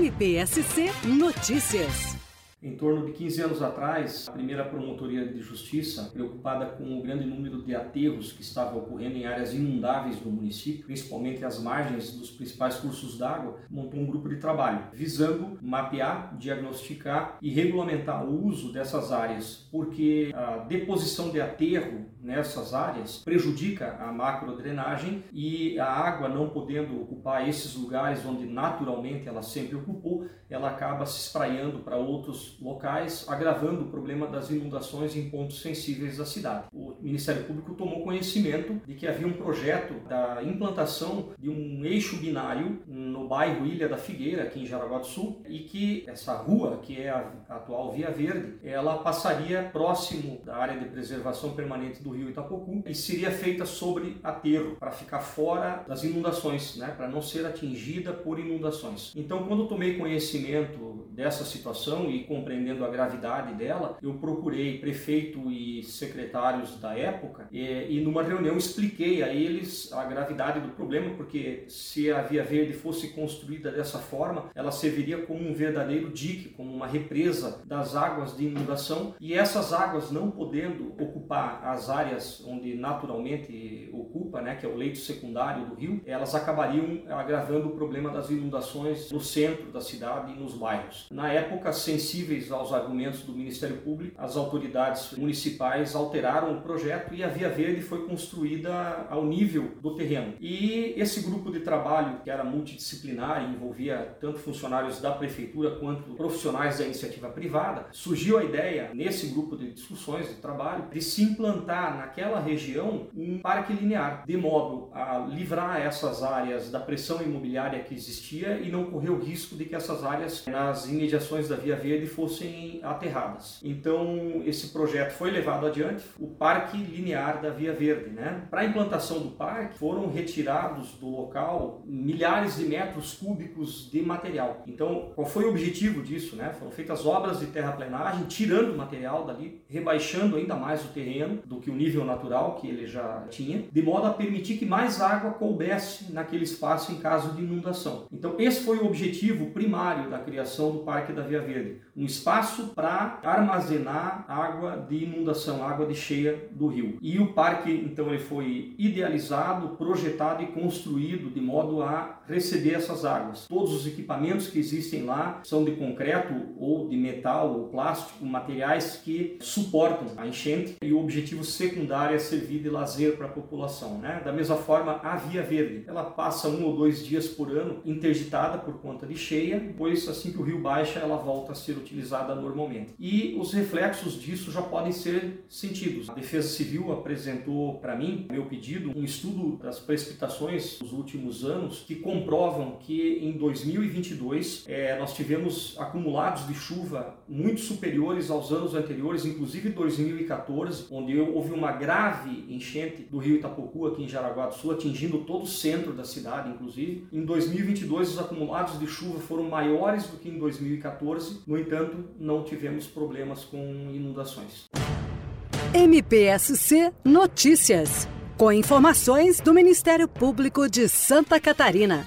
MPSC Notícias. Em torno de 15 anos atrás, a primeira promotoria de justiça, preocupada com o grande número de aterros que estavam ocorrendo em áreas inundáveis do município, principalmente as margens dos principais cursos d'água, montou um grupo de trabalho visando mapear, diagnosticar e regulamentar o uso dessas áreas, porque a deposição de aterro nessas áreas prejudica a macrodrenagem e a água não podendo ocupar esses lugares onde naturalmente ela sempre ocupou, ela acaba se espraiando para outros locais, agravando o problema das inundações em pontos sensíveis da cidade. O Ministério Público tomou conhecimento de que havia um projeto da implantação de um eixo binário no bairro Ilha da Figueira, aqui em Jaraguá do Sul, e que essa rua, que é a atual Via Verde, ela passaria próximo da área de preservação permanente do rio Itapocu e seria feita sobre aterro, para ficar fora das inundações, né, para não ser atingida por inundações. Então, quando tomei conhecimento dessa situação e compreendendo a gravidade dela, eu procurei prefeito e secretários da época e, e numa reunião expliquei a eles a gravidade do problema, porque se a Via Verde fosse construída dessa forma, ela serviria como um verdadeiro dique, como uma represa das águas de inundação e essas águas não podendo ocupar as áreas onde naturalmente ocupa, né, que é o leito secundário do rio, elas acabariam agravando o problema das inundações no centro da cidade e nos bairros. Na época, sensível sensíveis aos argumentos do Ministério Público, as autoridades municipais alteraram o projeto e a Via Verde foi construída ao nível do terreno. E esse grupo de trabalho, que era multidisciplinar e envolvia tanto funcionários da prefeitura quanto profissionais da iniciativa privada, surgiu a ideia, nesse grupo de discussões de trabalho, de se implantar naquela região um parque linear, de modo a livrar essas áreas da pressão imobiliária que existia e não correr o risco de que essas áreas, nas imediações da Via Verde, fossem aterradas. Então, esse projeto foi levado adiante, o Parque Linear da Via Verde. Né? Para a implantação do parque, foram retirados do local milhares de metros cúbicos de material. Então, qual foi o objetivo disso? Né? Foram feitas obras de terraplenagem, tirando material dali, rebaixando ainda mais o terreno do que o nível natural que ele já tinha, de modo a permitir que mais água coubesse naquele espaço em caso de inundação. Então, esse foi o objetivo primário da criação do Parque da Via Verde. Um espaço para armazenar água de inundação, água de cheia do rio. E o parque, então, ele foi idealizado, projetado e construído de modo a receber essas águas. Todos os equipamentos que existem lá são de concreto ou de metal ou plástico, materiais que suportam a enchente e o objetivo secundário é servir de lazer para a população. Né? Da mesma forma, a Via Verde, ela passa um ou dois dias por ano interditada por conta de cheia, pois assim que o rio baixa, ela volta a ser utilizada utilizada normalmente. E os reflexos disso já podem ser sentidos. A Defesa Civil apresentou para mim, meu pedido, um estudo das precipitações dos últimos anos que comprovam que em 2022 é, nós tivemos acumulados de chuva muito superiores aos anos anteriores, inclusive 2014, onde houve uma grave enchente do rio Itapocu aqui em Jaraguá do Sul, atingindo todo o centro da cidade, inclusive. Em 2022 os acumulados de chuva foram maiores do que em 2014. No entanto, entanto, não tivemos problemas com inundações. MPSC Notícias, com informações do Ministério Público de Santa Catarina.